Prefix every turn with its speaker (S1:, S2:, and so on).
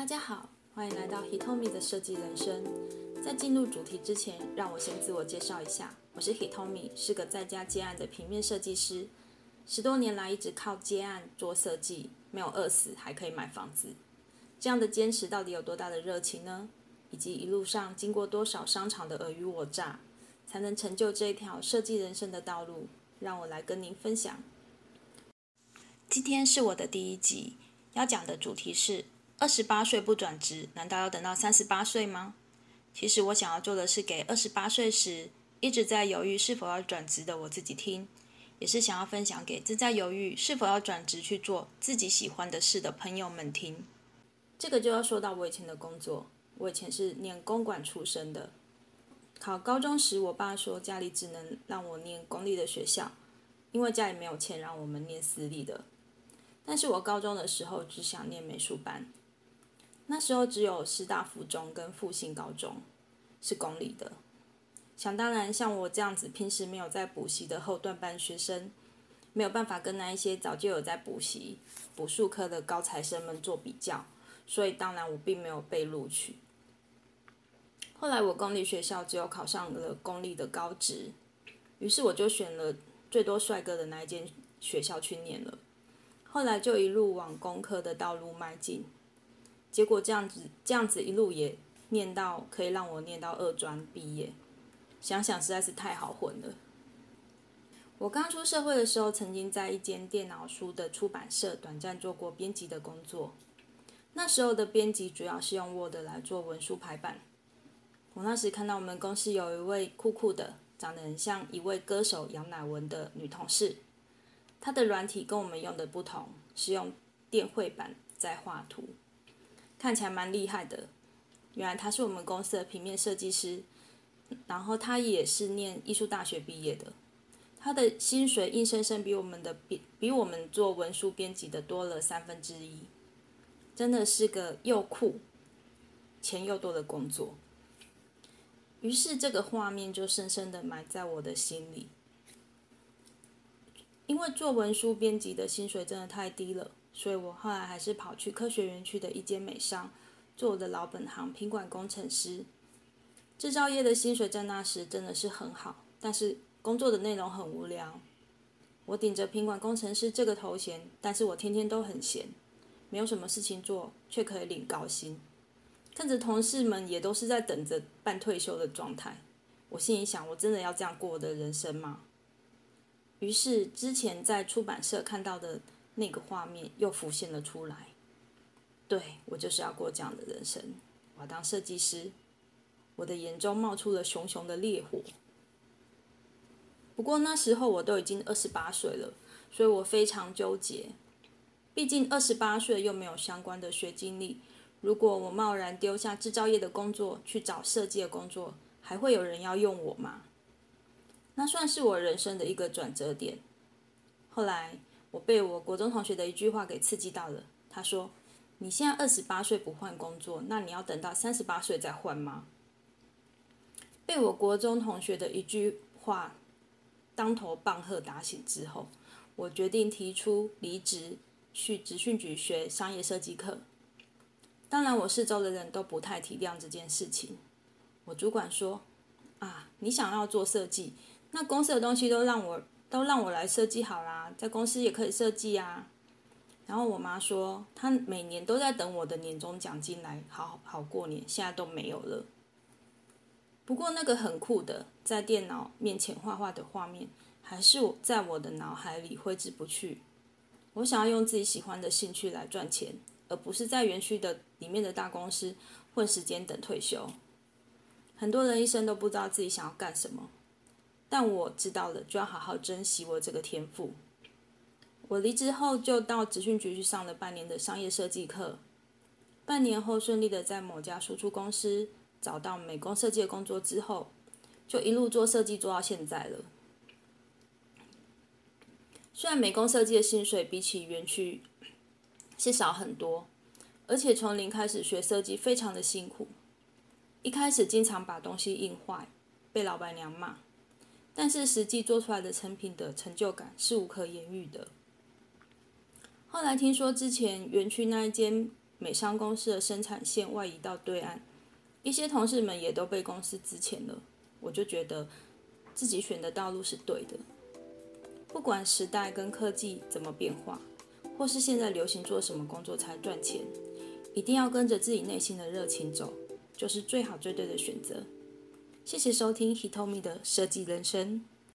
S1: 大家好，欢迎来到 Hitomi 的设计人生。在进入主题之前，让我先自我介绍一下，我是 Hitomi，是个在家接案的平面设计师。十多年来一直靠接案做设计，没有饿死，还可以买房子。这样的坚持到底有多大的热情呢？以及一路上经过多少商场的尔虞我诈，才能成就这一条设计人生的道路？让我来跟您分享。今天是我的第一集，要讲的主题是：二十八岁不转职，难道要等到三十八岁吗？其实我想要做的是给二十八岁时一直在犹豫是否要转职的我自己听，也是想要分享给正在犹豫是否要转职去做自己喜欢的事的朋友们听。这个就要说到我以前的工作，我以前是念公馆出身的。考高中时，我爸说家里只能让我念公立的学校，因为家里没有钱让我们念私立的。但是我高中的时候只想念美术班，那时候只有师大附中跟复兴高中是公立的。想当然，像我这样子平时没有在补习的后段班学生，没有办法跟那一些早就有在补习补数科的高材生们做比较，所以当然我并没有被录取。后来我公立学校只有考上了公立的高职，于是我就选了最多帅哥的那一间学校去念了。后来就一路往工科的道路迈进，结果这样子这样子一路也念到可以让我念到二专毕业，想想实在是太好混了。我刚出社会的时候，曾经在一间电脑书的出版社短暂做过编辑的工作。那时候的编辑主要是用 Word 来做文书排版。我那时看到我们公司有一位酷酷的、长得很像一位歌手杨乃文的女同事。她的软体跟我们用的不同，是用电绘板在画图，看起来蛮厉害的。原来他是我们公司的平面设计师，然后他也是念艺术大学毕业的。他的薪水硬生生比我们的比比我们做文书编辑的多了三分之一，真的是个又酷、钱又多的工作。于是这个画面就深深的埋在我的心里。因为做文书编辑的薪水真的太低了，所以我后来还是跑去科学园区的一间美商做我的老本行——品管工程师。制造业的薪水在那时真的是很好，但是工作的内容很无聊。我顶着品管工程师这个头衔，但是我天天都很闲，没有什么事情做，却可以领高薪。看着同事们也都是在等着办退休的状态，我心里想：我真的要这样过我的人生吗？于是，之前在出版社看到的那个画面又浮现了出来。对我就是要过这样的人生，我要当设计师。我的眼中冒出了熊熊的烈火。不过那时候我都已经二十八岁了，所以我非常纠结。毕竟二十八岁又没有相关的学经历，如果我贸然丢下制造业的工作去找设计的工作，还会有人要用我吗？那算是我人生的一个转折点。后来，我被我国中同学的一句话给刺激到了。他说：“你现在二十八岁不换工作，那你要等到三十八岁再换吗？”被我国中同学的一句话当头棒喝打醒之后，我决定提出离职，去职训局学商业设计课。当然，我四周的人都不太体谅这件事情。我主管说：“啊，你想要做设计？”那公司的东西都让我都让我来设计好啦，在公司也可以设计啊。然后我妈说，她每年都在等我的年终奖金来好好过年，现在都没有了。不过那个很酷的，在电脑面前画画的画面，还是我在我的脑海里挥之不去。我想要用自己喜欢的兴趣来赚钱，而不是在园区的里面的大公司混时间等退休。很多人一生都不知道自己想要干什么。但我知道了，就要好好珍惜我这个天赋。我离职后就到职训局去上了半年的商业设计课，半年后顺利的在某家输出公司找到美工设计的工作之后，就一路做设计做到现在了。虽然美工设计的薪水比起园区是少很多，而且从零开始学设计非常的辛苦，一开始经常把东西印坏，被老板娘骂。但是实际做出来的成品的成就感是无可言喻的。后来听说之前园区那一间美商公司的生产线外移到对岸，一些同事们也都被公司资遣了。我就觉得自己选的道路是对的。不管时代跟科技怎么变化，或是现在流行做什么工作才赚钱，一定要跟着自己内心的热情走，就是最好最对的选择。谢谢收听 Hitomi 的设计人生。